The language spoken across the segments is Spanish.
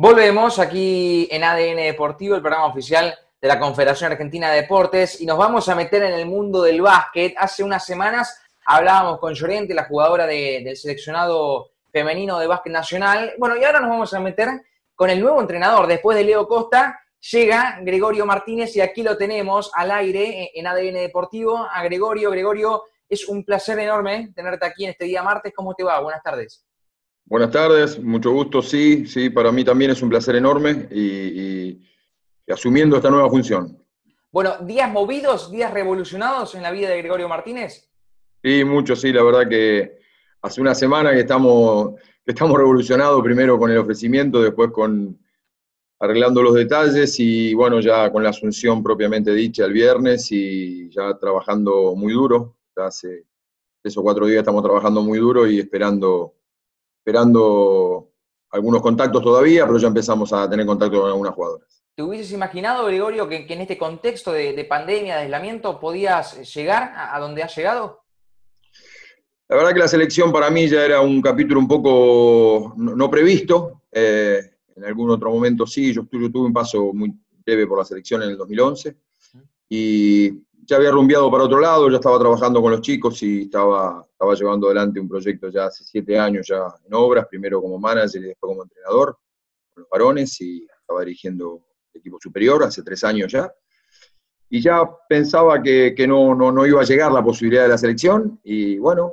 Volvemos aquí en ADN Deportivo, el programa oficial de la Confederación Argentina de Deportes, y nos vamos a meter en el mundo del básquet. Hace unas semanas hablábamos con Llorente, la jugadora del seleccionado femenino de básquet nacional. Bueno, y ahora nos vamos a meter con el nuevo entrenador. Después de Leo Costa, llega Gregorio Martínez y aquí lo tenemos al aire en ADN Deportivo. A Gregorio, Gregorio, es un placer enorme tenerte aquí en este día martes. ¿Cómo te va? Buenas tardes. Buenas tardes, mucho gusto, sí, sí, para mí también es un placer enorme y, asumiendo esta nueva función. Bueno, días movidos, días revolucionados en la vida de Gregorio Martínez. Sí, mucho, sí, la verdad que hace una semana que estamos, que estamos revolucionados, primero con el ofrecimiento, después con arreglando los detalles y bueno, ya con la asunción propiamente dicha el viernes y ya trabajando muy duro, ya hace tres o cuatro días estamos trabajando muy duro y esperando esperando algunos contactos todavía, pero ya empezamos a tener contacto con algunas jugadoras. ¿Te hubieses imaginado, Gregorio, que, en este contexto de, pandemia, de aislamiento, podías llegar a, donde has llegado? La verdad que la selección para mí ya era un capítulo un poco no, previsto. Eh, en algún otro momento sí, yo, yo, tuve un paso muy breve por la selección en el 2011 y ya había rumbeado para otro lado, ya estaba trabajando con los chicos y estaba, estaba llevando adelante un proyecto ya hace siete años ya en obras, primero como manager y después como entrenador con los varones y estaba dirigiendo el equipo superior hace tres años ya. Y ya pensaba que, que no, no, no, iba a llegar la posibilidad de la selección y bueno,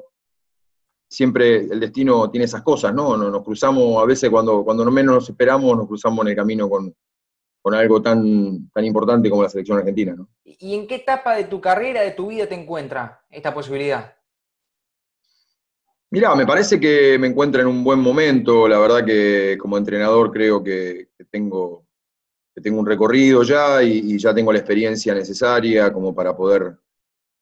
siempre el destino tiene esas cosas, ¿no? Nos, cruzamos a veces cuando, cuando no menos nos esperamos, nos cruzamos en el camino con, con algo tan, tan importante como la selección argentina. ¿no? ¿Y en qué etapa de tu carrera, de tu vida te encuentra esta posibilidad? Mira, me parece que me encuentra en un buen momento. La verdad que como entrenador creo que, tengo, que tengo un recorrido ya y, ya tengo la experiencia necesaria como para poder,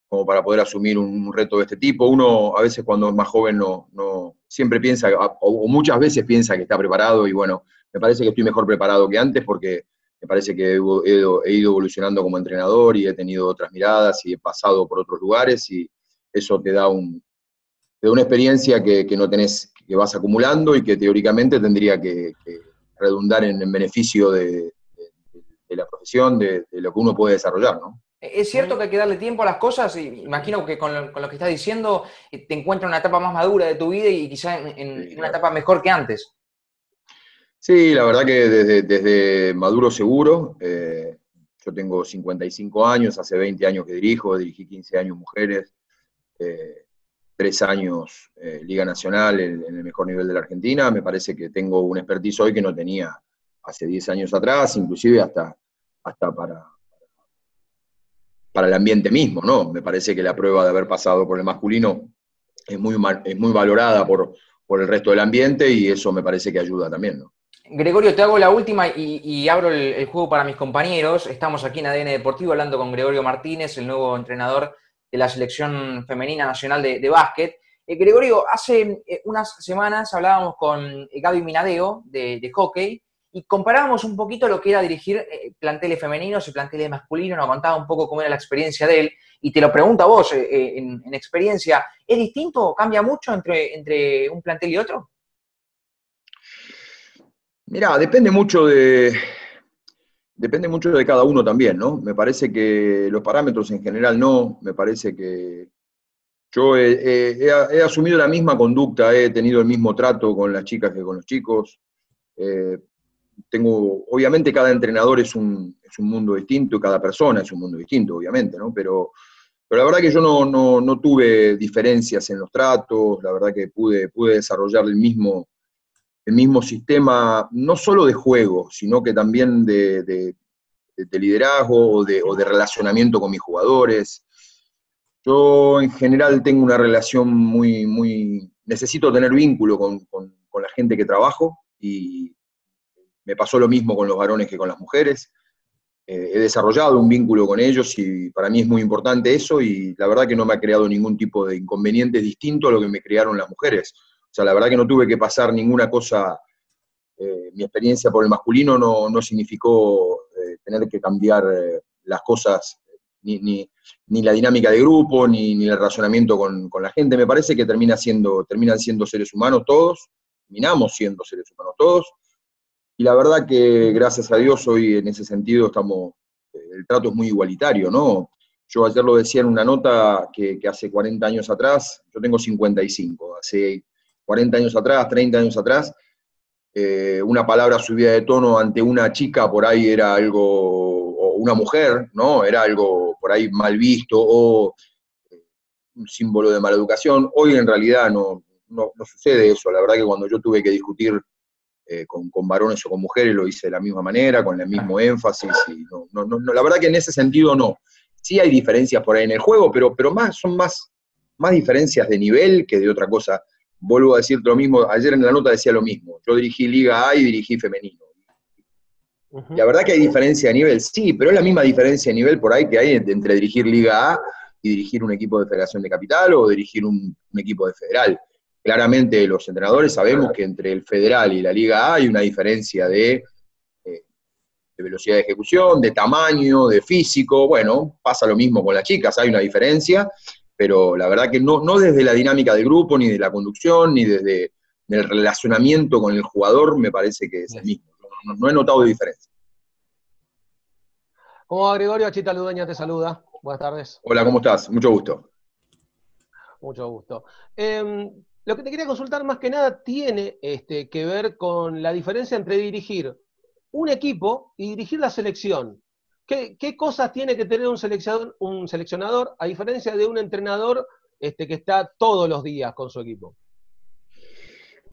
como para poder asumir un, reto de este tipo. Uno a veces cuando es más joven no, no siempre piensa, o muchas veces piensa que está preparado y bueno, me parece que estoy mejor preparado que antes porque me parece que he, ido evolucionando como entrenador y he tenido otras miradas y he pasado por otros lugares y eso te da, un, una experiencia que, no tenés, que vas acumulando y que teóricamente tendría que, redundar en, beneficio de, la profesión, de, lo que uno puede desarrollar, ¿no? Es cierto que hay que darle tiempo a las cosas, y imagino que con lo, que estás diciendo eh, te encuentras en una etapa más madura de tu vida y quizá en una etapa mejor que antes. Sí, la verdad que desde, Maduro Seguro, eh, yo tengo 55 años, hace 20 años que dirijo, dirigí 15 años mujeres, eh, 3 años eh, Liga Nacional en, el mejor nivel de la Argentina, me parece que tengo un expertise hoy que no tenía hace 10 años atrás, inclusive hasta, hasta para, para el ambiente mismo, ¿no? Me parece que la prueba de haber pasado por el masculino es muy, es muy valorada por, por el resto del ambiente y eso me parece que ayuda también, ¿no? Gregorio, te hago la última y, abro el, juego para mis compañeros. Estamos aquí en ADN Deportivo hablando con Gregorio Martínez, el nuevo entrenador de la selección femenina nacional de, básquet. Eh, Gregorio, hace eh, unas semanas hablábamos con Gaby Minadeo de, hockey y comparábamos un poquito lo que era dirigir eh, planteles femeninos y planteles masculinos, nos contaba un poco cómo era la experiencia de él y te lo pregunto a vos en, experiencia, ¿es distinto? ¿Cambia mucho entre, entre un plantel y otro? Mirá, depende mucho de. Depende mucho de cada uno también, ¿no? Me parece que los parámetros en general no, me parece que yo he, asumido la misma conducta, he tenido el mismo trato con las chicas que con los chicos. Eh, tengo, obviamente cada entrenador es un, mundo distinto, cada persona es un mundo distinto, obviamente, ¿no? Pero, pero la verdad que yo no, no, no, tuve diferencias en los tratos, la verdad que pude, pude desarrollar el mismo, el mismo sistema, no solo de juego, sino que también de, liderazgo o de, relacionamiento con mis jugadores. Yo en general tengo una relación muy, necesito tener vínculo con, la gente que trabajo y me pasó lo mismo con los varones que con las mujeres. Eh, he desarrollado un vínculo con ellos y para mí es muy importante eso y la verdad que no me ha creado ningún tipo de inconveniente distinto a lo que me crearon las mujeres o sea, la verdad que no tuve que pasar ninguna cosa, eh, mi experiencia por el masculino no, significó eh, tener que cambiar eh, las cosas, ni, la dinámica de grupo, ni, el relacionamiento con, la gente. Me parece que termina siendo, terminan siendo seres humanos todos, terminamos siendo seres humanos todos, y la verdad que gracias a Dios hoy en ese sentido estamos, el trato es muy igualitario, ¿no? Yo ayer lo decía en una nota que, hace 40 años atrás, yo tengo 55, hace 40 años atrás, 30 años atrás, eh, una palabra subida de tono ante una chica por ahí era algo, o una mujer, ¿no? Era algo por ahí mal visto o eh, un símbolo de mala educación. Hoy en realidad no, no, sucede eso. La verdad que cuando yo tuve que discutir eh, con, varones o con mujeres lo hice de la misma manera, con el mismo énfasis. Y no, no, la verdad que en ese sentido no. Sí hay diferencias por ahí en el juego, pero, pero más, son más, más diferencias de nivel que de otra cosa. Vuelvo a decirte lo mismo, ayer en la nota decía lo mismo. Yo dirigí Liga A y dirigí femenino. La verdad que hay diferencia de nivel, sí, pero es la misma diferencia de nivel por ahí que hay entre dirigir Liga A y dirigir un equipo de Federación de Capital o dirigir un, equipo de Federal. Claramente los entrenadores sabemos que entre el Federal y la Liga A hay una diferencia de de velocidad de ejecución, de tamaño, de físico. Bueno, pasa lo mismo con las chicas, hay una diferencia, pero la verdad que no, no desde la dinámica del grupo, ni de la conducción, ni desde el relacionamiento con el jugador, me parece que es el mismo. No, he notado diferencia. ¿Cómo va Gregorio? Chita Ludueña te saluda. Buenas tardes. Hola, ¿cómo estás? Mucho gusto. Mucho gusto. Em, lo que te quería consultar más que nada tiene este, que ver con la diferencia entre dirigir un equipo y dirigir la selección. ¿Qué, cosas tiene que tener un seleccionador, un seleccionador a diferencia de un entrenador este, que está todos los días con su equipo?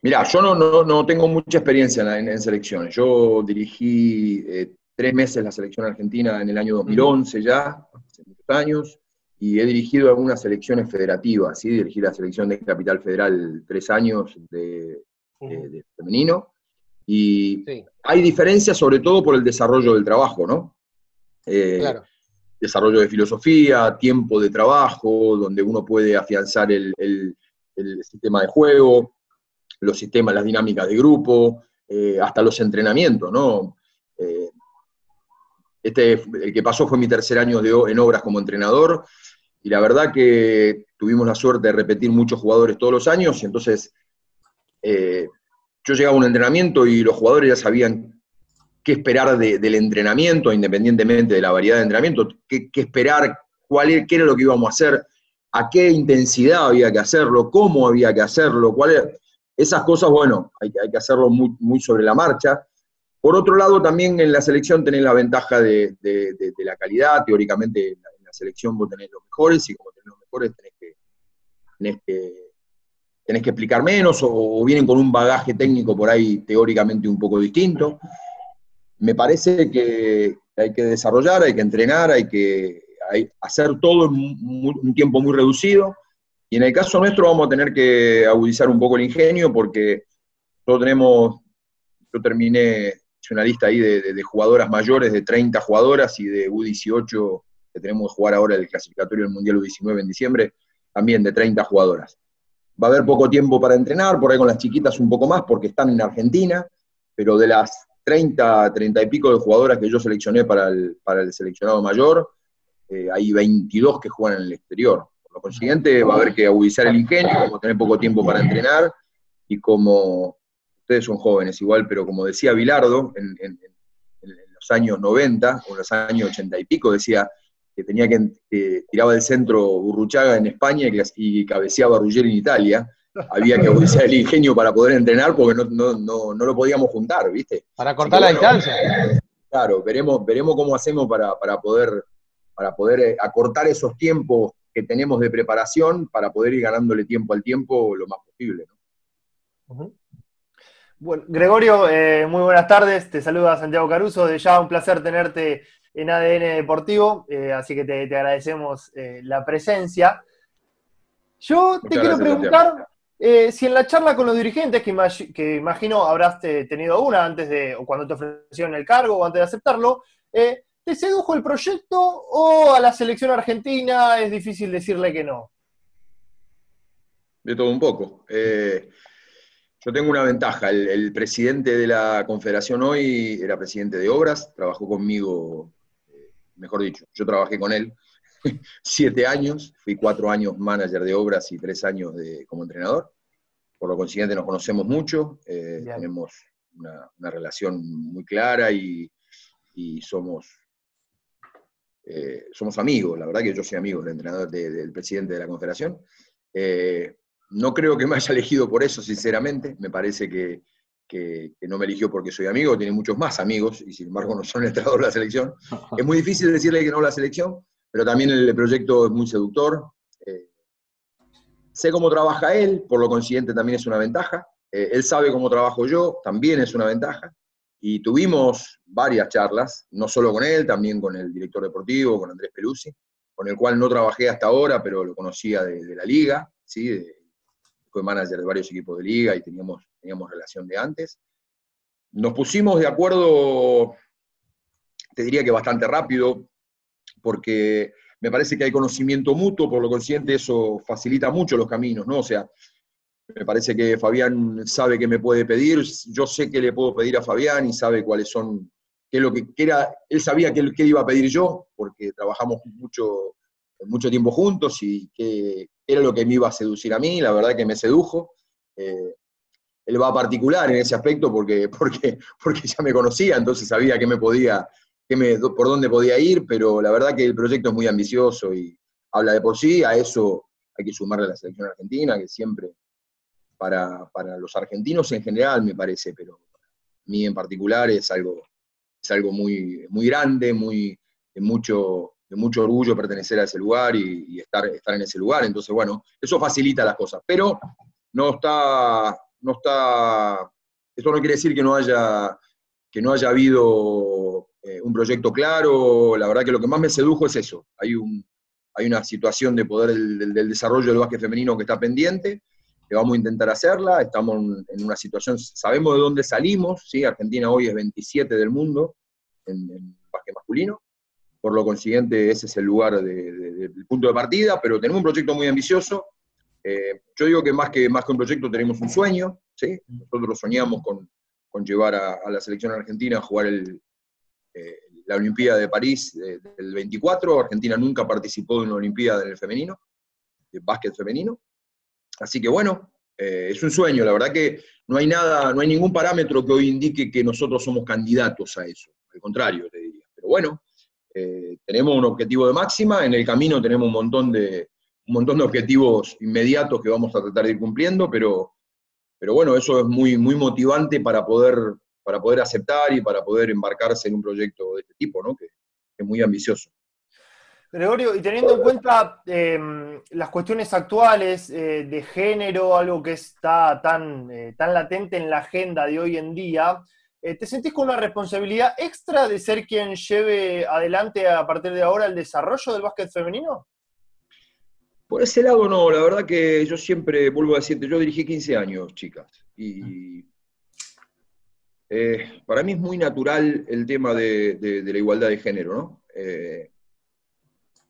Mirá, yo no, no, tengo mucha experiencia en, selecciones. Yo dirigí eh, tres meses la selección argentina en el año 2011 ya, hace muchos años, y he dirigido algunas selecciones federativas, ¿sí? dirigí la selección de Capital Federal tres años de femenino, y hay diferencias sobre todo por el desarrollo del trabajo, ¿no? Eh, desarrollo de filosofía, tiempo de trabajo, donde uno puede afianzar el, sistema de juego, los sistemas, las dinámicas de grupo, eh, hasta los entrenamientos, ¿no? Eh, este, el que pasó fue mi tercer año de, en obras como entrenador, y la verdad que tuvimos la suerte de repetir muchos jugadores todos los años, y entonces yo llegaba a un entrenamiento y los jugadores ya sabían qué esperar del entrenamiento, independientemente de la variedad de entrenamiento, qué, esperar, cuál era, qué era lo que íbamos a hacer, a qué intensidad había que hacerlo, cómo había que hacerlo, cuál Esas cosas, bueno, hay, que hacerlo muy, sobre la marcha. Por otro lado, también en la selección tenés la ventaja de, la calidad, teóricamente en la, selección vos tenés los mejores y como tenés los mejores tenés que, tenés que tenés que explicar menos o, vienen con un bagaje técnico por ahí teóricamente un poco distinto. Me parece que hay que desarrollar, hay que entrenar, hay que hacer todo en un tiempo muy reducido. Y en el caso nuestro vamos a tener que agudizar un poco el ingenio porque nosotros tenemos, yo terminé, hice una lista ahí de, jugadoras mayores, de 30 jugadoras y de U18 que tenemos que jugar ahora el clasificatorio del Mundial U19 en diciembre, también de 30 jugadoras. Va a haber poco tiempo para entrenar, por ahí con las chiquitas un poco más porque están en Argentina, pero de las 30, 30 y pico de jugadoras que yo seleccioné para el, para el seleccionado mayor, eh, hay 22 que juegan en el exterior. Por lo consiguiente, va a haber que agudizar el ingenio, como tener poco tiempo para entrenar, y como ustedes son jóvenes igual, pero como decía Bilardo en, en los años 90 o en los años 80 y pico, decía, que tenía que, tiraba del centro Burruchaga en España y, cabeceaba Ruggeri en Italia. Había que usar el ingenio para poder entrenar porque no, lo podíamos juntar, ¿viste? Para cortar la distancia. Claro, veremos, veremos cómo hacemos para, poder, para poder eh, acortar esos tiempos que tenemos de preparación para poder ir ganándole tiempo al tiempo lo más posible. Bueno, Gregorio, eh, muy buenas tardes. Te saluda Santiago Caruso. De ya un placer tenerte en ADN Deportivo, eh, así que te, agradecemos eh, la presencia. Yo te quiero preguntar eh, si en la charla con los dirigentes, que, imagino habrás tenido una antes de, o cuando te ofrecieron el cargo o antes de aceptarlo, ¿te sedujo el proyecto o a la selección argentina es difícil decirle que no? De todo un poco. Yo tengo una ventaja. el, presidente de la confederación hoy era presidente de obras, trabajó conmigo mejor dicho, yo trabajé con él siete años, fui cuatro años manager de obras y tres años de, como entrenador. Por lo consiguiente nos conocemos mucho, eh, tenemos una, relación muy clara y, somos, eh, somos amigos. La verdad que yo soy amigo del entrenador, del presidente de la confederación. Eh, no creo que me haya elegido por eso, sinceramente. Me parece que, no me eligió porque soy amigo, tiene muchos más amigos y sin embargo no son entrenadores de la selección. Es muy difícil decirle que no a la selección, pero también el proyecto es muy seductor. Eh, sé cómo trabaja él, por lo consiguiente también es una ventaja. Eh, él sabe cómo trabajo yo, también es una ventaja. Y tuvimos varias charlas, no solo con él, también con el director deportivo, con Andrés Pelusi, con el cual no trabajé hasta ahora, pero lo conocía de, la liga, ¿sí? fue manager de varios equipos de liga y teníamos, teníamos relación de antes. Nos pusimos de acuerdo, te diría que bastante rápido, porque me parece que hay conocimiento mutuo, por lo consciente eso facilita mucho los caminos, ¿no? O sea, me parece que Fabián sabe qué me puede pedir, yo sé qué le puedo pedir a Fabián y sabe cuáles son, qué lo que, era, él sabía qué, qué, iba a pedir yo, porque trabajamos mucho, mucho tiempo juntos y qué era lo que me iba a seducir a mí, la verdad que me sedujo. Eh, él va a particular en ese aspecto porque, porque, porque ya me conocía, entonces sabía qué me podía, qué me, por dónde podía ir, pero la verdad que el proyecto es muy ambicioso y habla de por sí, a eso hay que sumarle a la selección argentina, que siempre para, los argentinos en general, me parece, pero a mí en particular es algo, es algo muy, muy grande, muy, de, mucho, de mucho orgullo pertenecer a ese lugar y, estar, estar en ese lugar. Entonces, bueno, eso facilita las cosas, pero no está, no está, eso no quiere decir que no haya, que no haya habido eh, un proyecto claro. La verdad que lo que más me sedujo es eso. Hay, un, hay una situación de poder del, desarrollo del básquet femenino que está pendiente que vamos a intentar hacerla, estamos en una situación, sabemos de dónde salimos, ¿sí? Argentina hoy es 27 del mundo en, en básquet masculino, por lo consiguiente ese es el lugar del punto de partida, pero tenemos un proyecto muy ambicioso, eh, yo digo que más, que más que un proyecto tenemos un sueño, ¿sí? nosotros soñamos con, con llevar a, la selección argentina a jugar el, eh, la Olimpiada de París del 24, Argentina nunca participó de una Olimpiada en el femenino, de básquet femenino, Así que bueno, eh, es un sueño, la verdad que no hay nada, no hay ningún parámetro que hoy indique que nosotros somos candidatos a eso, al contrario, te diría. Pero bueno, eh, tenemos un objetivo de máxima, en el camino tenemos un montón de, un montón de objetivos inmediatos que vamos a tratar de ir cumpliendo, pero, pero bueno, eso es muy, muy motivante para poder, para poder aceptar y para poder embarcarse en un proyecto de este tipo, ¿no? que es muy ambicioso. Gregorio, y teniendo en cuenta em, las cuestiones actuales eh, de género, algo que está tan, eh, tan latente en la agenda de hoy en día, eh, ¿te sentís con una responsabilidad extra de ser quien lleve adelante a partir de ahora el desarrollo del básquet femenino? Por ese lado no, la verdad que yo siempre vuelvo a decirte, yo dirigí 15 años, chicas, y para mí es muy natural el tema de, la igualdad de género, ¿no?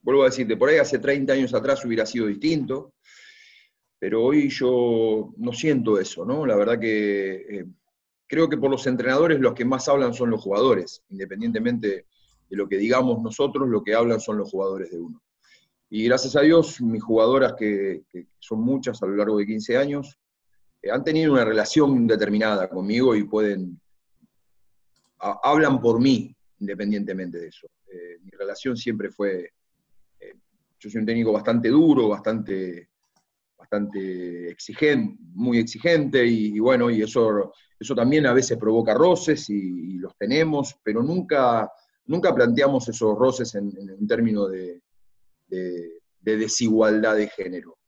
vuelvo a decirte, por ahí hace 30 años atrás hubiera sido distinto, pero hoy yo no siento eso, ¿no? La verdad que eh, creo que por los entrenadores los que más hablan son los jugadores, independientemente de lo que digamos nosotros, lo que hablan son los jugadores de uno. Y gracias a Dios, mis jugadoras, que, son muchas a lo largo de 15 años, eh, han tenido una relación determinada conmigo y pueden, hablan por mí, independientemente de eso. Eh, mi relación siempre fue yo soy un técnico bastante duro, bastante, bastante exigente, muy exigente, y, bueno, y eso, eso también a veces provoca roces y, los tenemos, pero nunca, nunca planteamos esos roces en, términos de, desigualdad de género.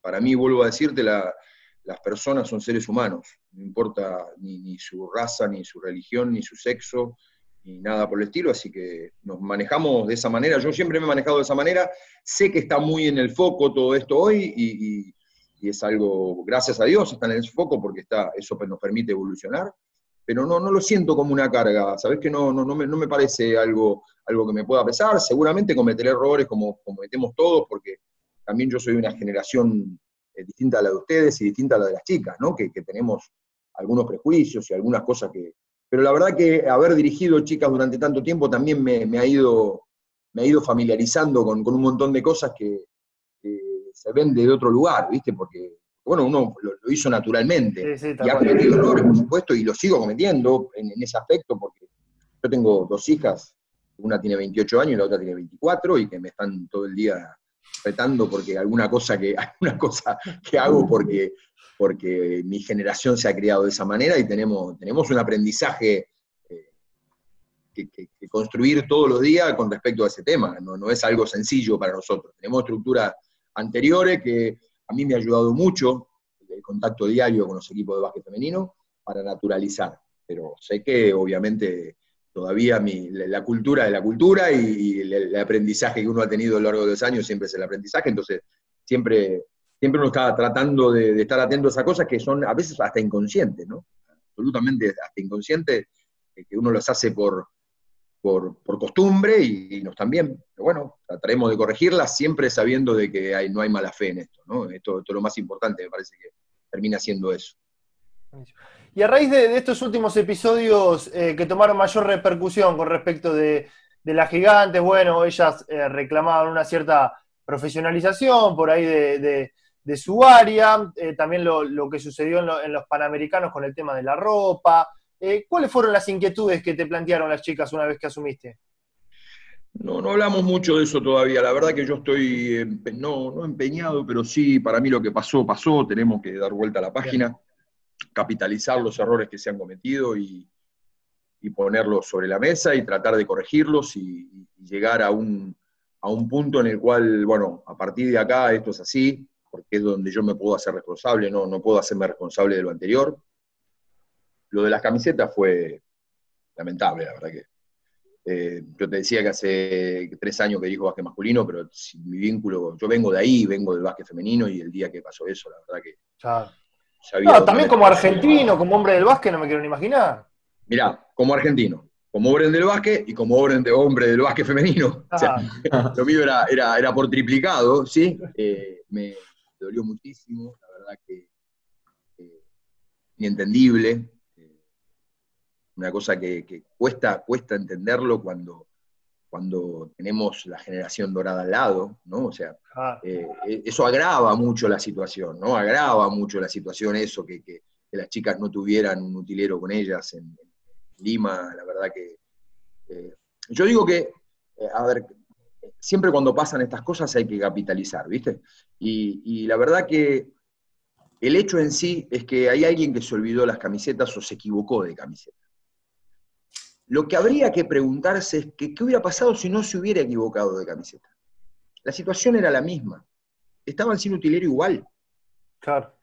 Para mí, vuelvo a decirte, las personas son seres humanos, no importa ni, su raza, ni su religión, ni su sexo, ni nada por el estilo, así que nos manejamos de esa manera. Yo siempre me he manejado de esa manera, sé que está muy en el foco todo esto hoy y, es algo, gracias a Dios, está en el foco porque está, eso nos permite evolucionar, pero no, no lo siento como una carga, ¿sabes? Que no, no, no, me, no me parece algo, algo que me pueda pesar, seguramente cometeré errores como cometemos todos, porque también yo soy una generación eh, distinta a la de ustedes y distinta a la de las chicas, ¿no? Que, que tenemos algunos prejuicios y algunas cosas que, pero la verdad que haber dirigido chicas durante tanto tiempo también me, ha, ido, me ha ido familiarizando con, un montón de cosas que, se ven de otro lugar, ¿viste? Porque bueno, uno lo, hizo naturalmente. y ha cometido errores, por supuesto, y lo sigo cometiendo en, ese aspecto, porque yo tengo dos hijas, una tiene 28 años y la otra tiene 24, y que me están todo el día retando porque alguna cosa que, alguna cosa que hago porque, porque mi generación se ha criado de esa manera y tenemos, tenemos un aprendizaje eh, que, construir todos los días con respecto a ese tema. No, no es algo sencillo para nosotros. Tenemos estructuras anteriores que a mí me ha ayudado mucho el contacto diario con los equipos de básquet femenino para naturalizar. Pero sé que obviamente todavía mi, la, cultura de la cultura y, el, aprendizaje que uno ha tenido a lo largo de los años siempre es el aprendizaje, entonces siempre, siempre uno está tratando de, estar atento a esas cosas que son a veces hasta inconscientes, ¿no? Absolutamente hasta inconscientes, que uno los hace por, por, costumbre y, nos también. Pero bueno, trataremos de corregirlas siempre sabiendo de que no hay mala fe en esto, ¿no? Esto, esto es lo más importante, me parece que termina siendo eso. Y a raíz de, estos últimos episodios eh, que tomaron mayor repercusión con respecto de, las gigantes, bueno, ellas eh, reclamaban una cierta profesionalización por ahí de, su área, eh, también lo, que sucedió en, los Panamericanos con el tema de la ropa. ¿Cuáles fueron las inquietudes que te plantearon las chicas una vez que asumiste? No, no hablamos mucho de eso todavía. La verdad que yo estoy, no, no empeñado, pero sí, para mí lo que pasó, pasó. Tenemos que dar vuelta a la página capitalizar los errores que se han cometido y, ponerlos sobre la mesa y tratar de corregirlos y, llegar a un, punto en el cual, bueno, a partir de acá esto es así, porque es donde yo me puedo hacer responsable, no, no puedo hacerme responsable de lo anterior. Lo de las camisetas fue lamentable, la verdad que. Eh, yo te decía que hace tres años que dijo básquet masculino, pero mi vínculo, yo vengo de ahí, vengo del básquet femenino y el día que pasó eso, la verdad que no, también como argentino, como hombre del básquet, no me quiero ni imaginar. Mirá, como argentino, como hombre del básquet y como hombre, hombre del básquet femenino. lo mío era, era, por triplicado, ¿sí? Eh, me dolió muchísimo, la verdad que eh, inentendible. Una cosa que, cuesta, cuesta entenderlo cuando cuando tenemos la generación dorada al lado, ¿no? O sea, ah. eh, eh, eso agrava mucho la situación, ¿no? Agrava mucho la situación eso, que, las chicas no tuvieran un utilero con ellas en, Lima, la verdad que... Eh, yo digo que, a ver, siempre cuando pasan estas cosas hay que capitalizar, ¿viste? Y, y la verdad que el hecho en sí es que hay alguien que se olvidó las camisetas o se equivocó de camiseta. Lo que habría que preguntarse es que, qué hubiera pasado si no se hubiera equivocado de camiseta. La situación era la misma. Estaban sin utilero igual. Claro.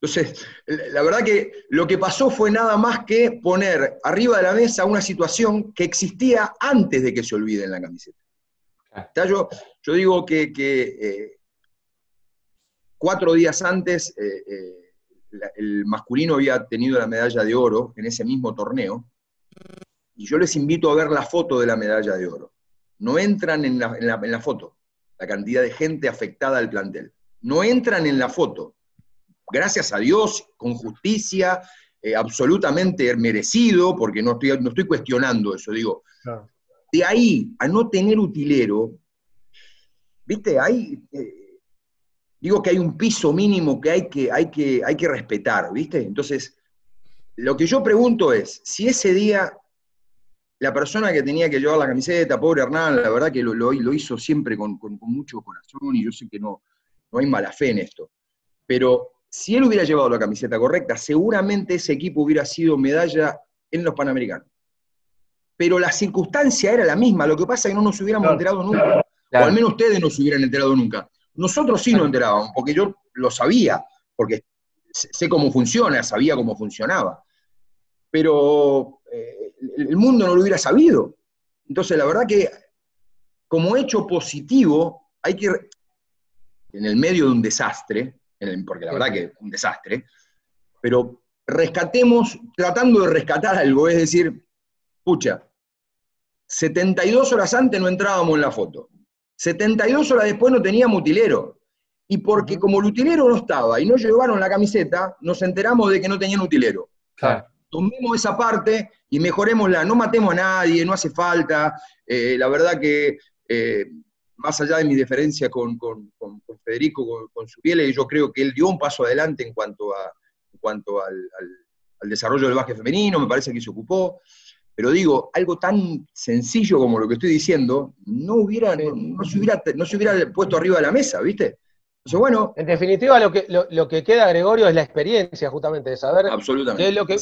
Entonces, la verdad que lo que pasó fue nada más que poner arriba de la mesa una situación que existía antes de que se olvide en la camiseta. Yo, yo, digo que, eh, cuatro días antes eh, eh, el masculino había tenido la medalla de oro en ese mismo torneo y yo les invito a ver la foto de la medalla de oro. No entran en la, foto, la cantidad de gente afectada al plantel. No entran en la foto. Gracias a Dios, con justicia, eh, absolutamente merecido, porque no estoy, no estoy cuestionando eso, digo. De ahí a no tener utilero, viste, hay, eh, digo que hay un piso mínimo que hay que, hay, que hay que respetar, viste. Entonces, lo que yo pregunto es, si ese día la persona que tenía que llevar la camiseta, pobre Hernán, la verdad que lo, lo, hizo siempre con, mucho corazón y yo sé que no, no hay mala fe en esto. Pero si él hubiera llevado la camiseta correcta, seguramente ese equipo hubiera sido medalla en los Panamericanos. Pero la circunstancia era la misma, lo que pasa es que no nos hubiéramos enterado nunca. O al menos ustedes no se hubieran enterado nunca. Nosotros sí nos enterábamos, porque yo lo sabía, porque sé cómo funciona, sabía cómo funcionaba. Pero eh, el mundo no lo hubiera sabido. Entonces, la verdad que como hecho positivo, hay que, en el medio de un desastre, porque la verdad que es un desastre, pero rescatemos, tratando de rescatar algo, es decir, pucha, 72 horas antes no entrábamos en la foto, 72 horas después no teníamos utilero, y porque como el utilero no estaba y no llevaron la camiseta, nos enteramos de que no tenían utilero. Claro tomemos esa parte y mejorémosla, no matemos a nadie, no hace falta. Eh, la verdad que eh, más allá de mi diferencia con, Federico, con, su piel, yo creo que él dio un paso adelante en cuanto, a, en cuanto al, desarrollo del básquet femenino, me parece que se ocupó. Pero digo, algo tan sencillo como lo que estoy diciendo, no, hubiera, no, se, hubiera, no se hubiera puesto arriba de la mesa, ¿viste? Entonces, bueno. En definitiva, lo que, lo, que queda, Gregorio, es la experiencia, justamente, de saber qué es lo que,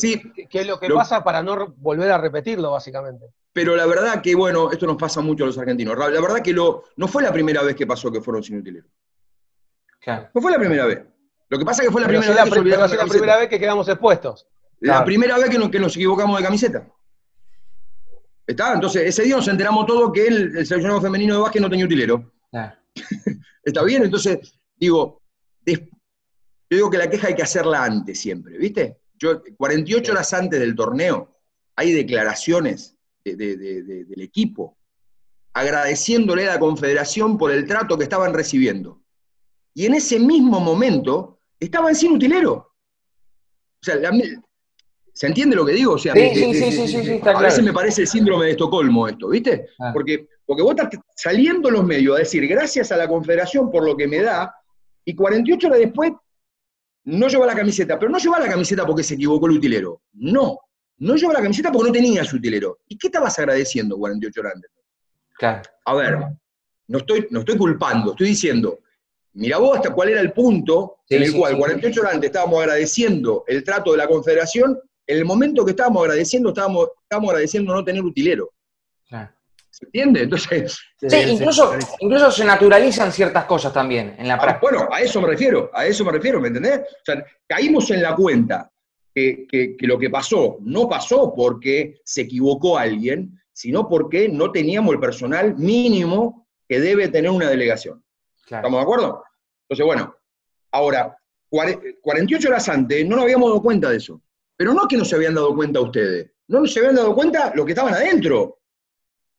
qué es lo que pasa para no volver a repetirlo, básicamente. Pero la verdad que, bueno, esto nos pasa mucho a los argentinos. La verdad que lo, no fue la primera vez que pasó que fueron sin utilero. No fue la primera vez. Lo que pasa es que fue la primera vez que la, primera vez que quedamos expuestos. La primera vez que nos, que nos equivocamos de camiseta. ¿Está? Entonces, ese día nos enteramos todo que el, el seleccionado femenino de básquet no tenía utilero. ¿Está bien? Entonces, digo, yo digo que la queja hay que hacerla antes siempre, ¿viste? Yo, 48 horas antes del torneo, hay declaraciones del equipo agradeciéndole a la Confederación por el trato que estaban recibiendo. Y en ese mismo momento estaban sin utilero. O sea, ¿se entiende lo que digo? O sea, sí, sí, sí, sí, a veces me parece el síndrome de Estocolmo esto, ¿viste? Ah. Porque, porque vos estás saliendo en los medios a decir gracias a la Confederación por lo que me da, y 48 horas después no lleva la camiseta, pero no lleva la camiseta porque se equivocó el utilero. No, no lleva la camiseta porque no tenía su utilero. ¿Y qué estabas agradeciendo 48 horas antes? Claro. A ver, no estoy, no estoy culpando, estoy diciendo, mira vos hasta cuál era el punto en el cual 48 horas antes estábamos agradeciendo el trato de la Confederación, en el momento que estábamos agradeciendo, estábamos, estábamos agradeciendo no tener utilero. ¿Se entiende? Entonces. Sí, incluso, incluso se naturalizan ciertas cosas también en la ah, práctica. bueno, a eso me refiero, a eso me refiero, ¿me entendés? O sea, caímos en la cuenta que, lo que pasó no pasó porque se equivocó alguien, sino porque no teníamos el personal mínimo que debe tener una delegación. ¿Estamos de acuerdo? Entonces, bueno, ahora, 48 horas antes no nos habíamos dado cuenta de eso. Pero no que no se habían dado cuenta ustedes, no se habían dado cuenta los que estaban adentro.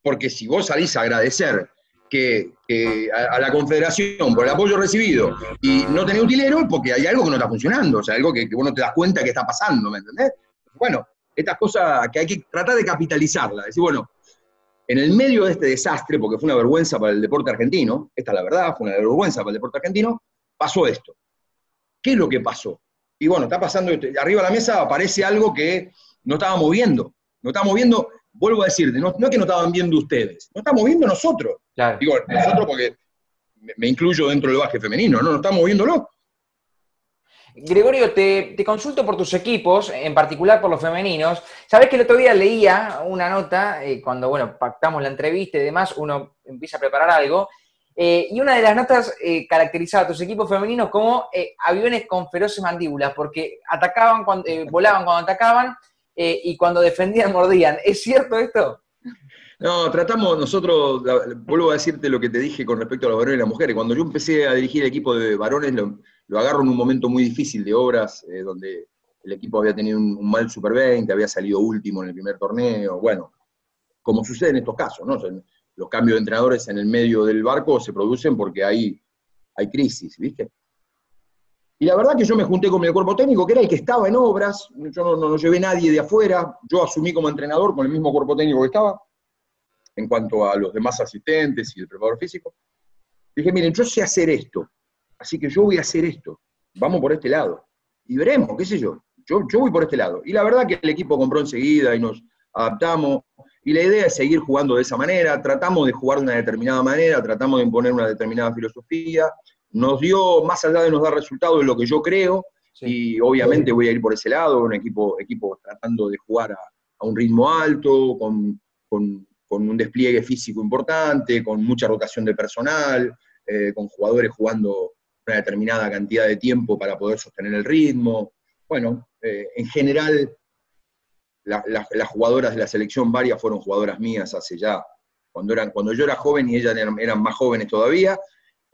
Porque si vos salís a agradecer que, a, la Confederación por el apoyo recibido y no tenés utilero porque hay algo que no está funcionando, o sea, algo que, vos no te das cuenta que está pasando, ¿me entendés? Bueno, estas cosas que hay que tratar de capitalizarlas, decir, bueno, en el medio de este desastre, porque fue una vergüenza para el deporte argentino, esta es la verdad, fue una vergüenza para el deporte argentino, pasó esto. ¿Qué es lo que pasó? Y bueno, está pasando, arriba de la mesa aparece algo que no estábamos viendo. No estábamos viendo vuelvo a decirte, no, es que no estaban viendo ustedes, no estamos viendo nosotros. Digo, nosotros porque me, incluyo dentro del baje femenino, no, no estamos viéndolo. Gregorio, te, consulto por tus equipos, en particular por los femeninos. Sabes que el otro día leía una nota, eh, cuando bueno, pactamos la entrevista y demás, uno empieza a preparar algo, eh, y una de las notas eh, caracterizaba a tus equipos femeninos como aviones con feroces mandíbulas, porque atacaban cuando, volaban cuando atacaban eh, y cuando defendían mordían. ¿Es cierto esto? No, tratamos nosotros, vuelvo a decirte lo que te dije con respecto a los varones y las mujeres. Cuando yo empecé a dirigir el equipo de varones, lo, agarro en un momento muy difícil de obras, eh, donde el equipo había tenido un, mal Super 20, había salido último en el primer torneo, bueno, como sucede en estos casos, ¿no? los cambios de entrenadores en el medio del barco se producen porque hay, hay crisis, ¿viste? Y la verdad que yo me junté con mi cuerpo técnico, que era el que estaba en obras, yo no, no, llevé nadie de afuera, yo asumí como entrenador con el mismo cuerpo técnico que estaba, en cuanto a los demás asistentes y el preparador físico. Dije, miren, yo sé hacer esto, así que yo voy a hacer esto, vamos por este lado. Y veremos, qué sé yo, yo, yo voy por este lado. Y la verdad que el equipo compró enseguida y nos adaptamos, y la idea es seguir jugando de esa manera, tratamos de jugar de una determinada manera, tratamos de imponer una determinada filosofía, nos dio, más allá de nos dar resultados, de lo que yo creo, y obviamente voy a ir por ese lado, un equipo, equipo tratando de jugar a, un ritmo alto, con, un despliegue físico importante, con mucha rotación de personal, eh, con jugadores jugando una determinada cantidad de tiempo para poder sostener el ritmo. Bueno, eh, en general, las jugadoras de la selección, varias fueron jugadoras mías hace ya, cuando, eran, cuando yo era joven y ellas eran más jóvenes todavía,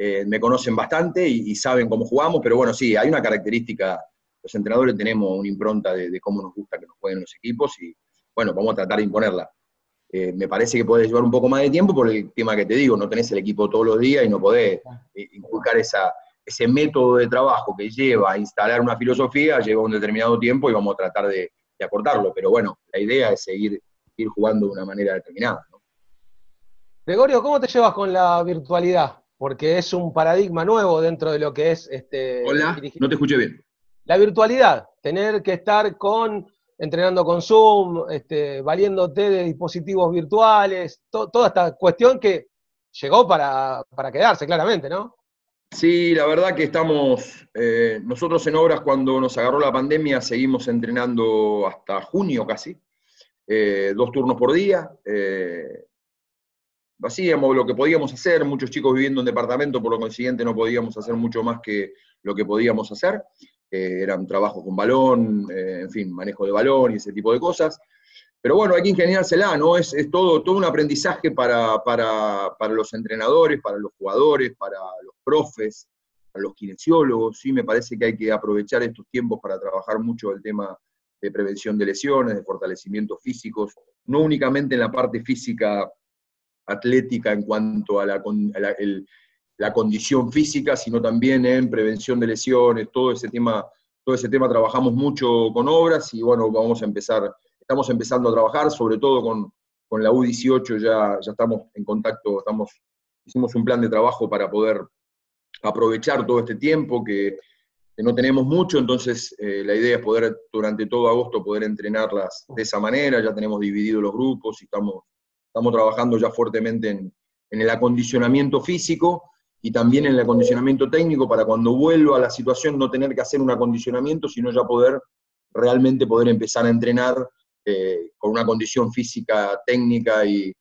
eh, me conocen bastante y, saben cómo jugamos, pero bueno, sí, hay una característica, los entrenadores tenemos una impronta de, cómo nos gusta que nos jueguen los equipos y bueno, vamos a tratar de imponerla. Eh, me parece que puede llevar un poco más de tiempo por el tema que te digo, no tenés el equipo todos los días y no podés eh, inculcar esa, ese método de trabajo que lleva a instalar una filosofía, lleva un determinado tiempo y vamos a tratar de, acortarlo, pero bueno, la idea es seguir ir jugando de una manera determinada. Gregorio, ¿cómo te llevas con la virtualidad? Porque es un paradigma nuevo dentro de lo que es este. Hola, no te escuché bien. La virtualidad, tener que estar con entrenando con Zoom, este, valiéndote de dispositivos virtuales, toda esta cuestión que llegó para, para, quedarse, claramente, ¿no? Sí, la verdad que estamos, eh, nosotros en obras cuando nos agarró la pandemia seguimos entrenando hasta junio casi, eh, dos turnos por día. Eh, hacíamos lo que podíamos hacer, muchos chicos viviendo en departamento, por lo consiguiente no podíamos hacer mucho más que lo que podíamos hacer. eran trabajos con balón, en fin, manejo de balón y ese tipo de cosas. Pero bueno, hay que ingeniársela, ¿no? Es, es todo, todo un aprendizaje para, para, para, los entrenadores, para los jugadores, para los profes, para los kinesiólogos, sí, me parece que hay que aprovechar estos tiempos para trabajar mucho el tema de prevención de lesiones, de fortalecimiento físicos, no únicamente en la parte física atlética en cuanto a la, la condición física, sino también en prevención de lesiones, todo ese tema, todo ese tema trabajamos mucho con obras y bueno, vamos a empezar estamos empezando a trabajar, sobre todo con, con la U18 ya, ya estamos en contacto, estamos, hicimos un plan de trabajo para poder aprovechar todo este tiempo que, no tenemos mucho, entonces eh, la idea es poder durante todo agosto poder entrenarlas de esa manera, ya tenemos dividido los grupos y estamos, estamos trabajando ya fuertemente en, en el acondicionamiento físico y también en el acondicionamiento técnico para cuando vuelva a la situación no tener que hacer un acondicionamiento, sino ya poder realmente poder empezar a entrenar eh, con una condición física, técnica y,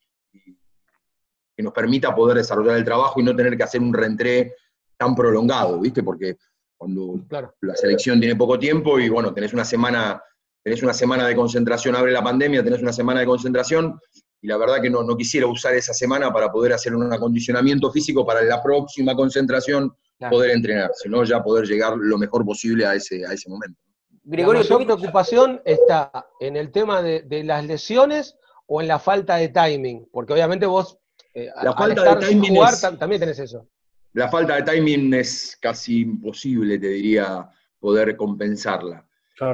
que nos permita poder desarrollar el trabajo y no tener que hacer un reentré tan prolongado, ¿viste? Porque cuando la selección tiene poco tiempo y bueno, tenés una semana, tenés una semana de concentración, abre la pandemia, tenés una semana de concentración, y la verdad que no, no quisiera usar esa semana para poder hacer un acondicionamiento físico para la próxima concentración poder entrenar, sino ya poder llegar lo mejor posible a ese, a ese momento. Gregorio, ¿tu preocupación está en el tema de, las lesiones o en la falta de timing? Porque obviamente vos, eh, la falta de timing jugar, también tenés eso. La falta de timing es casi imposible, te diría, poder compensarla.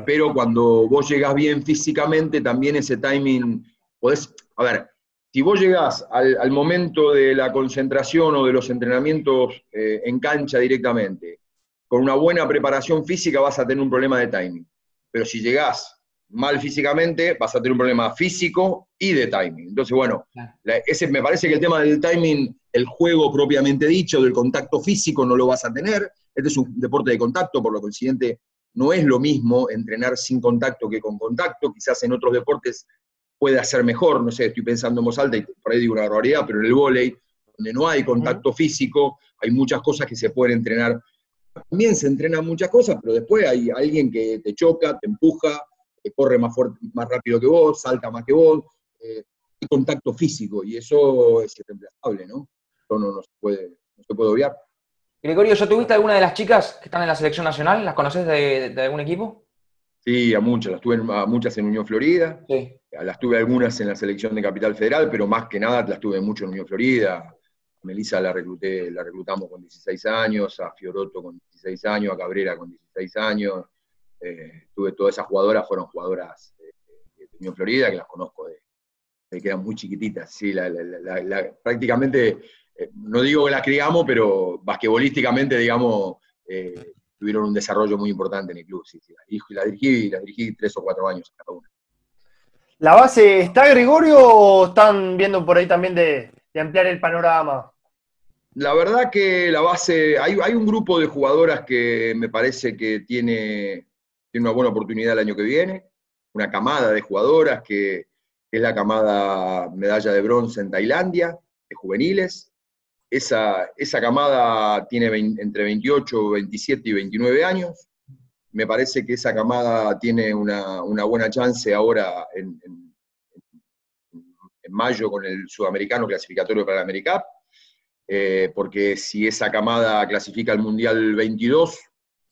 Pero cuando vos llegás bien físicamente, también ese timing, podés, a ver, si vos llegás al, momento de la concentración o de los entrenamientos eh, en cancha directamente, con una buena preparación física vas a tener un problema de timing. Pero si llegás mal físicamente, vas a tener un problema físico y de timing. Entonces, bueno, ese, me parece que el tema del timing, el juego propiamente dicho, del contacto físico, no lo vas a tener. Este es un deporte de contacto, por lo consiguiente, no es lo mismo entrenar sin contacto que con contacto. Quizás en otros deportes puede hacer mejor, no sé, estoy pensando en voz alta y por ahí digo una barbaridad, pero en el vóley, donde no hay contacto físico, hay muchas cosas que se pueden entrenar también se entrenan muchas cosas, pero después hay alguien que te choca, te empuja, corre más, fuerte, más rápido que vos, salta más que vos, eh, hay contacto físico, y eso es irreemplazable, ¿no? Eso no, se puede, no se puede obviar. Gregorio, ¿ya tuviste alguna de las chicas que están en la selección nacional? ¿Las conoces de, algún equipo? Sí, a muchas, las tuve a muchas en Unión Florida, sí. las tuve algunas en la selección de Capital Federal, pero más que nada las tuve mucho en Unión Florida, Melissa la recluté, la reclutamos con 16 años, a Fioroto con 16 años, a Cabrera con 16 años. Eh, tuve todas esas jugadoras, fueron jugadoras de, Unión Florida, que las conozco de, que eran muy chiquititas. Sí, prácticamente, eh, no digo que las criamos, pero basquetbolísticamente, digamos, eh, tuvieron un desarrollo muy importante en el club. Sí, la, dirigí, la dirigí tres o cuatro años cada una. ¿La base está Gregorio o están viendo por ahí también de ampliar el panorama? La verdad que la base, hay, hay, un grupo de jugadoras que me parece que tiene, tiene, una buena oportunidad el año que viene, una camada de jugadoras que, es la camada medalla de bronce en Tailandia, de juveniles. Esa, esa camada tiene entre 28, 27 y 29 años. Me parece que esa camada tiene una, buena chance ahora en, mayo con el sudamericano clasificatorio para la AmeriCup eh, porque si esa camada clasifica al Mundial 22,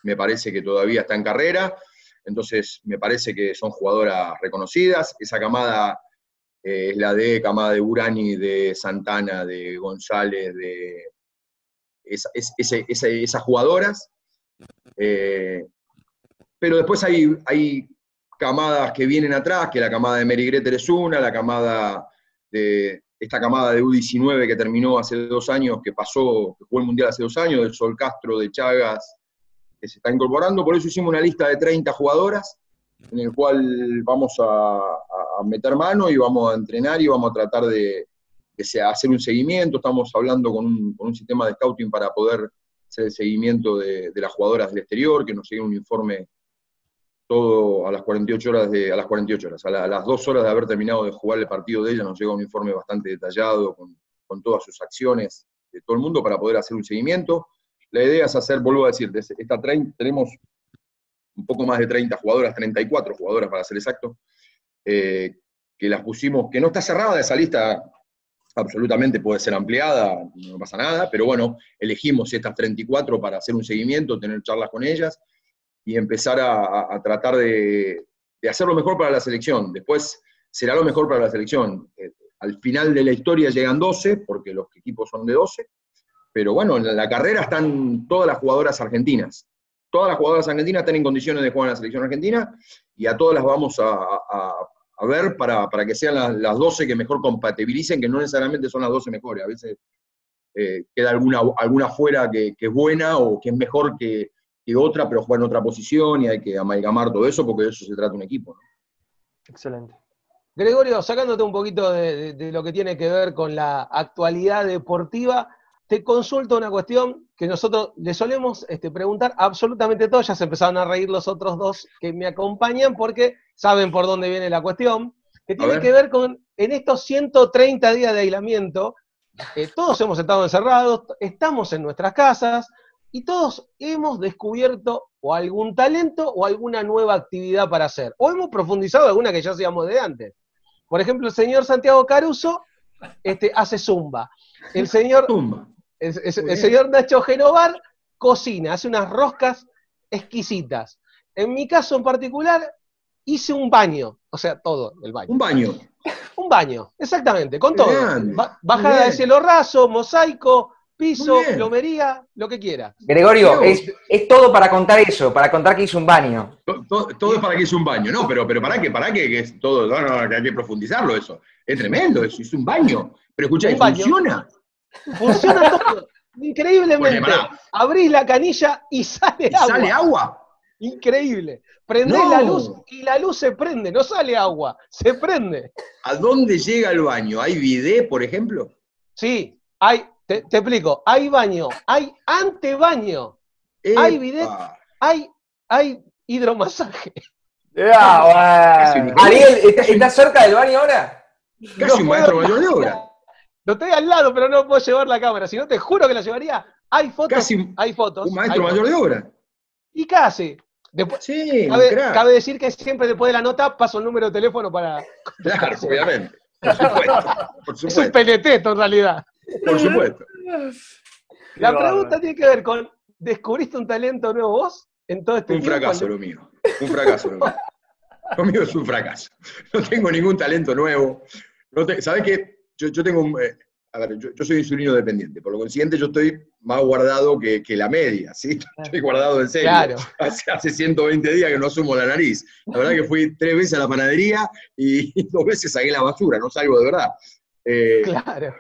me parece que todavía está en carrera, entonces me parece que son jugadoras reconocidas. Esa camada eh, es la de camada de Urani, de Santana, de González, de esas jugadoras. Eh, pero después hay, hay camadas que vienen atrás, que la camada de Mary Greter es una, la camada de, esta camada de U19 que terminó hace dos años, que pasó, que jugó el Mundial hace dos años, del Sol Castro, de Chagas, que se está incorporando. Por eso hicimos una lista de 30 jugadoras, en el cual vamos a, meter mano y vamos a entrenar y vamos a tratar de, hacer un seguimiento. Estamos hablando con un, sistema de scouting para poder hacer el seguimiento de, las jugadoras del exterior, que nos llegue un informe todo a las 48 horas, de, a las 48 horas, a, las dos horas de haber terminado de jugar el partido de ella, nos llega un informe bastante detallado con, todas sus acciones de todo el mundo para poder hacer un seguimiento. La idea es hacer, vuelvo a decir, esta tenemos un poco más de 30 jugadoras, 34 jugadoras para ser exacto, eh, que las pusimos, que no está cerrada esa lista, absolutamente puede ser ampliada, no pasa nada, pero bueno, elegimos estas 34 para hacer un seguimiento, tener charlas con ellas y empezar a, tratar de, hacer lo mejor para la selección. Después será lo mejor para la selección. Eh, al final de la historia llegan 12, porque los equipos son de 12, pero bueno, en la carrera están todas las jugadoras argentinas. Todas las jugadoras argentinas están en condiciones de jugar en la selección argentina y a todas las vamos a, ver para, que sean las, 12 que mejor compatibilicen, que no necesariamente son las 12 mejores. A veces eh, queda alguna, alguna fuera que, que, es buena o que es mejor que, y otra, pero juega en otra posición y hay que amalgamar todo eso porque de eso se trata un equipo. Excelente. Gregorio, sacándote un poquito de, lo que tiene que ver con la actualidad deportiva, te consulto una cuestión que nosotros le solemos este, preguntar absolutamente todos, ya se empezaron a reír los otros dos que me acompañan porque saben por dónde viene la cuestión, que tiene que ver con, en estos 130 días de aislamiento, eh, todos hemos estado encerrados, estamos en nuestras casas, y todos hemos descubierto o algún talento o alguna nueva actividad para hacer. O hemos profundizado alguna que ya hacíamos de antes. Por ejemplo, el señor Santiago Caruso este, hace zumba. El señor, El, señor Nacho Genovar cocina, hace unas roscas exquisitas. En mi caso en particular, hice un baño, o sea, todo el baño. Un baño. Un baño, exactamente, con todo. bajada de cielo raso, mosaico, piso, plomería, lo que quiera. Gregorio, es, todo para contar eso, para contar que hizo un baño. Todo, es para que hizo un baño, no, pero, pero para qué, para qué, que es todo, no, que hay que profundizarlo eso. Es tremendo eso, hizo un baño. Pero escucha, funciona. Funciona todo. Increíblemente. Abrís la canilla y sale agua. ¿Sale agua? Increíble. Prendés la luz y la luz se prende, no sale agua, se prende. ¿A dónde llega el baño? ¿Hay bidet, por ejemplo? Sí, hay, te, explico, hay baño, hay antebaño, hay bidet, hay, hay hidromasaje. Ariel, ¿estás cerca del baño ahora? Casi un maestro mayor de obra. Lo estoy al lado, pero no puedo llevar la cámara. Si no, te juro que la llevaría. Hay fotos. Casi hay fotos. Un maestro mayor de obra. Y casi. Después, sí, cabe, cabe, decir que siempre después de la nota paso el número de teléfono para. Claro, obviamente. Por supuesto, Es un peneteto en realidad. Por supuesto. La pregunta tiene que ver con, ¿descubriste un talento nuevo vos en todo este un Fracaso, lo mío. Un fracaso lo mío. Lo mío es un fracaso. No tengo ningún talento nuevo. No ¿Sabes qué? Yo, yo tengo un, eh, a ver, yo, soy insulino dependiente, por lo consiguiente yo estoy más guardado que, la media, ¿sí? Estoy guardado en serio. Claro. Hace, hace, 120 días que no asumo la nariz. La verdad que fui tres veces a la panadería y dos veces saqué la basura, no salgo de verdad. Eh, claro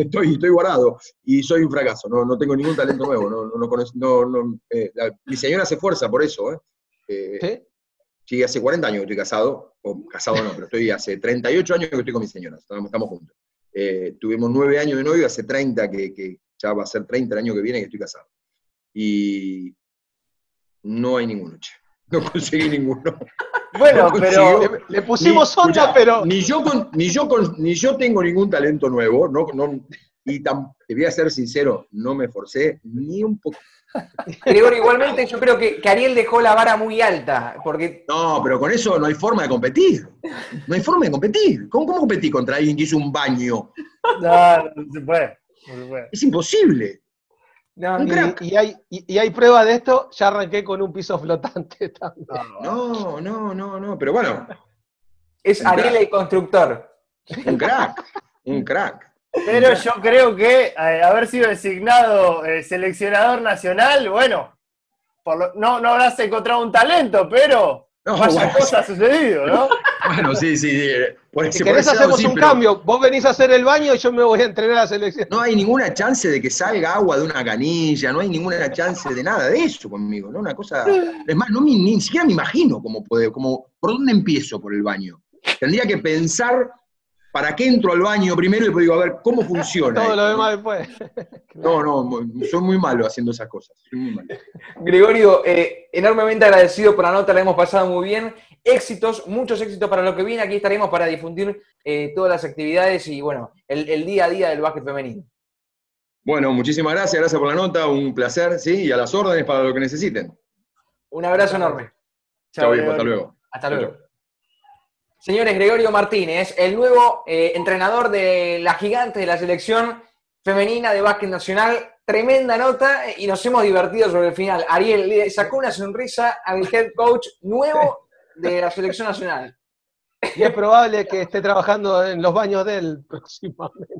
estoy, estoy guardado y soy un fracaso, no, no tengo ningún talento nuevo, no, no, no, eh, mi señora se esfuerza por eso, ¿eh? ¿eh? ¿Sí? hace 40 años que estoy casado, o casado no, pero estoy hace 38 años que estoy con mi señora, estamos, juntos. Eh, tuvimos 9 años de novio, hace 30 que, que, ya va a ser 30 el año que viene que estoy casado. Y no hay ninguno, no conseguí ninguno. Bueno, pero le, pusimos onda, pero. Ni yo, ni, yo ni yo tengo ningún talento nuevo, no, no, y te voy a ser sincero, no me forcé ni un poco. Gregorio, igualmente yo creo que, Ariel dejó la vara muy alta, porque... No, pero con eso no hay forma de competir. No hay forma de competir. ¿Cómo, cómo competí contra alguien que hizo un baño? No, no se puede. No se puede. Es imposible. No, y, hay, y, hay prueba de esto, ya arranqué con un piso flotante también. No, no, no, no, pero bueno. Es Ariel el constructor. Un crack, un crack. Pero yo creo que eh, haber sido designado eh, seleccionador nacional, bueno, por no, no habrás encontrado un talento, pero no, bueno, cosa ha sucedido, ¿no? Bueno, sí, sí. sí. Por, si querés hacemos un cambio, vos venís a hacer el baño y yo me voy a entrenar a la selección. No hay ninguna chance de que salga agua de una canilla, no hay ninguna chance de nada de eso conmigo, ¿no? Una cosa. Es más, no, ni, ni siquiera me imagino cómo puede, como, ¿por dónde empiezo por el baño? Tendría que pensar ¿Para qué entro al baño primero y después digo, a ver, cómo funciona? Todo lo demás después. no, no, soy muy malo haciendo esas cosas. Gregorio, eh, enormemente agradecido por la nota, la hemos pasado muy bien. Éxitos, muchos éxitos para lo que viene. Aquí estaremos para difundir eh, todas las actividades y, bueno, el, día a día del básquet femenino. Bueno, muchísimas gracias, gracias por la nota, un placer, ¿sí? Y a las órdenes para lo que necesiten. Un abrazo enorme. Chao, viejo, hasta luego. Hasta luego. Señores, Gregorio Martínez, el nuevo eh, entrenador de la gigante de la selección femenina de básquet nacional. Tremenda nota y nos hemos divertido sobre el final. Ariel le sacó una sonrisa al head coach nuevo de la selección nacional. Y es probable que esté trabajando en los baños de él próximamente.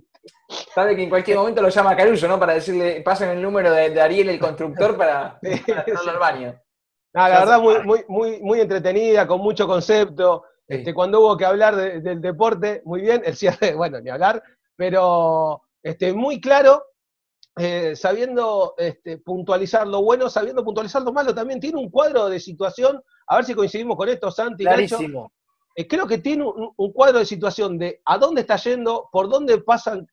Sabe que en cualquier momento lo llama Caruso, ¿no? Para decirle, pasen el número de, Ariel, el constructor, para, para al baño. la verdad, muy, muy, muy, muy entretenida, con mucho concepto. Este, cuando hubo que hablar del deporte, muy bien, el cierre, bueno, ni hablar, pero este, muy claro, eh, sabiendo este, puntualizar lo bueno, sabiendo puntualizar lo malo, también tiene un cuadro de situación, a ver si coincidimos con esto, Santi. Clarísimo. Eh, creo que tiene un, cuadro de situación de a dónde está yendo, por dónde pasan,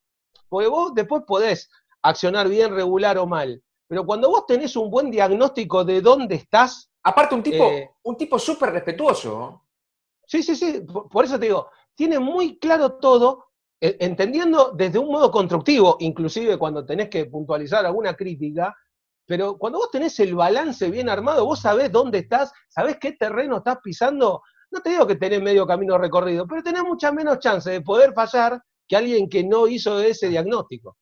porque vos después podés accionar bien, regular o mal, pero cuando vos tenés un buen diagnóstico de dónde estás... Aparte, un tipo, eh, un tipo súper respetuoso. Sí, sí, sí, por, eso te digo, tiene muy claro todo, e, entendiendo desde un modo constructivo, inclusive cuando tenés que puntualizar alguna crítica, pero cuando vos tenés el balance bien armado, vos sabés dónde estás, sabés qué terreno estás pisando, no te digo que tenés medio camino recorrido, pero tenés mucha menos chance de poder fallar que alguien que no hizo ese diagnóstico.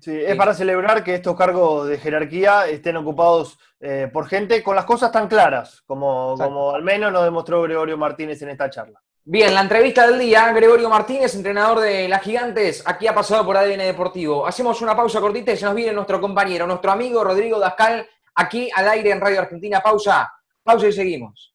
Sí, es para celebrar que estos cargos de jerarquía estén ocupados eh, por gente con las cosas tan claras, como, como al menos nos demostró Gregorio Martínez en esta charla. Bien, la entrevista del día, Gregorio Martínez, entrenador de las Gigantes, aquí ha pasado por ADN Deportivo. Hacemos una pausa cortita y se nos viene nuestro compañero, nuestro amigo Rodrigo Dascal, aquí al aire en Radio Argentina. Pausa, pausa y seguimos.